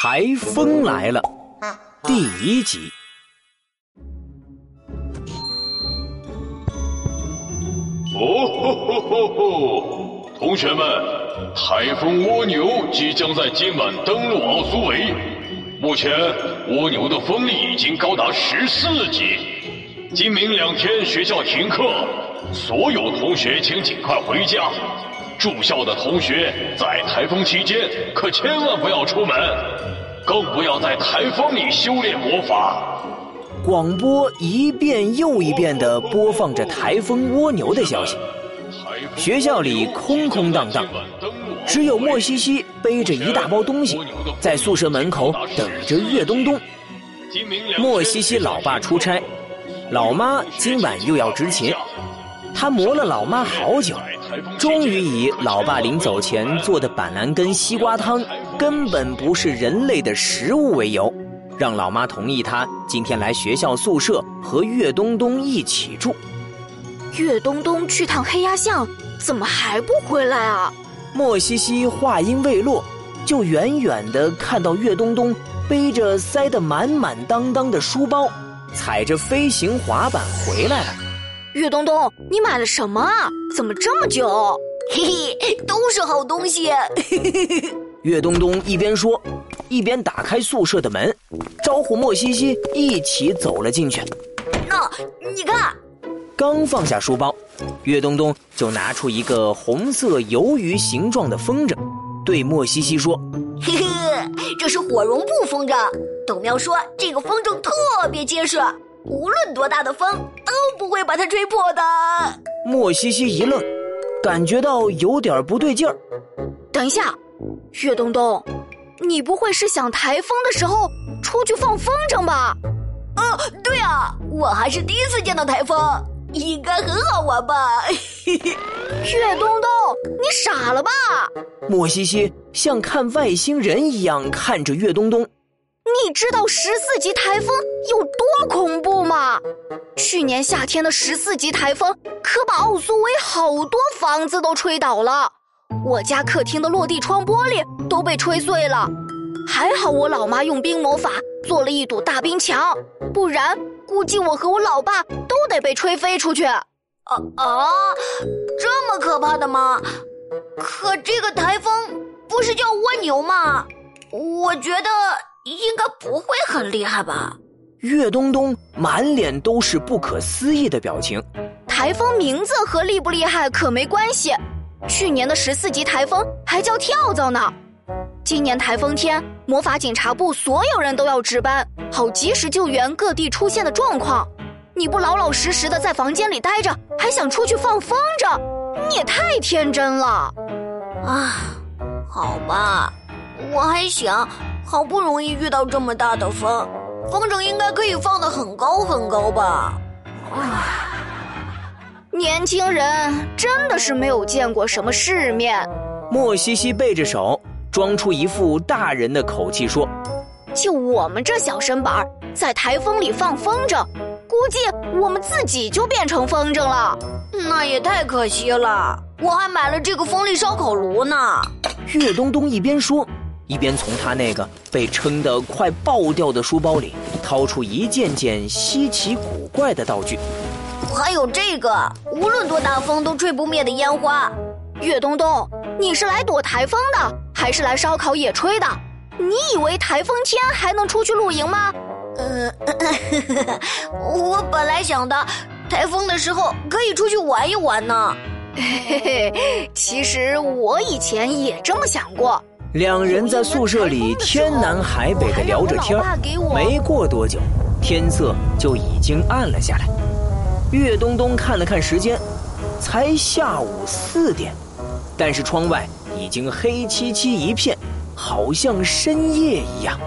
台风来了，第一集。哦吼吼吼吼！同学们，台风蜗牛即将在今晚登陆奥苏维。目前，蜗牛的风力已经高达十四级。今明两天学校停课，所有同学请尽快回家。住校的同学在台风期间可千万不要出门，更不要在台风里修炼魔法。广播一遍又一遍地播放着台风蜗牛的消息。学校里空空荡荡，只有莫西西背着一大包东西，在宿舍门口等着岳东东。莫西西老爸出差，老妈今晚又要执勤，他磨了老妈好久。终于以老爸临走前做的板蓝根西瓜汤根本不是人类的食物为由，让老妈同意他今天来学校宿舍和岳东东一起住。岳东东去趟黑鸭巷，怎么还不回来啊？莫西西话音未落，就远远的看到岳东东背着塞得满满当当的书包，踩着飞行滑板回来了。岳东东，你买了什么啊？怎么这么久？嘿嘿，都是好东西。岳东东一边说，一边打开宿舍的门，招呼莫西西一起走了进去。那你看，刚放下书包，岳东东就拿出一个红色鱿鱼形状的风筝，对莫西西说：“嘿嘿，这是火绒布风筝。董喵说这个风筝特别结实。”无论多大的风会把它吹破的。莫西西一愣，感觉到有点不对劲儿。等一下，岳东东，你不会是想台风的时候出去放风筝吧？啊，对啊，我还是第一次见到台风，应该很好玩吧？岳东东，你傻了吧？莫西西像看外星人一样看着岳东东。你知道十四级台风有多恐怖吗？去年夏天的十四级台风可把奥苏维好多房子都吹倒了，我家客厅的落地窗玻璃都被吹碎了。还好我老妈用冰魔法做了一堵大冰墙，不然估计我和我老爸都得被吹飞出去。啊啊！这么可怕的吗？可这个台风不是叫蜗牛吗？我觉得。应该不会很厉害吧？岳东东满脸都是不可思议的表情。台风名字和厉不厉害可没关系。去年的十四级台风还叫跳蚤呢。今年台风天，魔法警察部所有人都要值班，好及时救援各地出现的状况。你不老老实实的在房间里待着，还想出去放风筝，你也太天真了。啊，好吧，我还想。好不容易遇到这么大的风，风筝应该可以放得很高很高吧？啊，年轻人真的是没有见过什么世面。莫西西背着手，装出一副大人的口气说：“就我们这小身板，在台风里放风筝，估计我们自己就变成风筝了。那也太可惜了，我还买了这个风力烧烤炉呢。”岳东东一边说。一边从他那个被撑得快爆掉的书包里掏出一件件稀奇古怪的道具，还有这个无论多大风都吹不灭的烟花。岳东东，你是来躲台风的，还是来烧烤野炊的？你以为台风天还能出去露营吗？呃，我本来想的，台风的时候可以出去玩一玩呢。嘿嘿，其实我以前也这么想过。两人在宿舍里天南海北的聊着天没过多久，天色就已经暗了下来。岳东东看了看时间，才下午四点，但是窗外已经黑漆漆一片，好像深夜一样。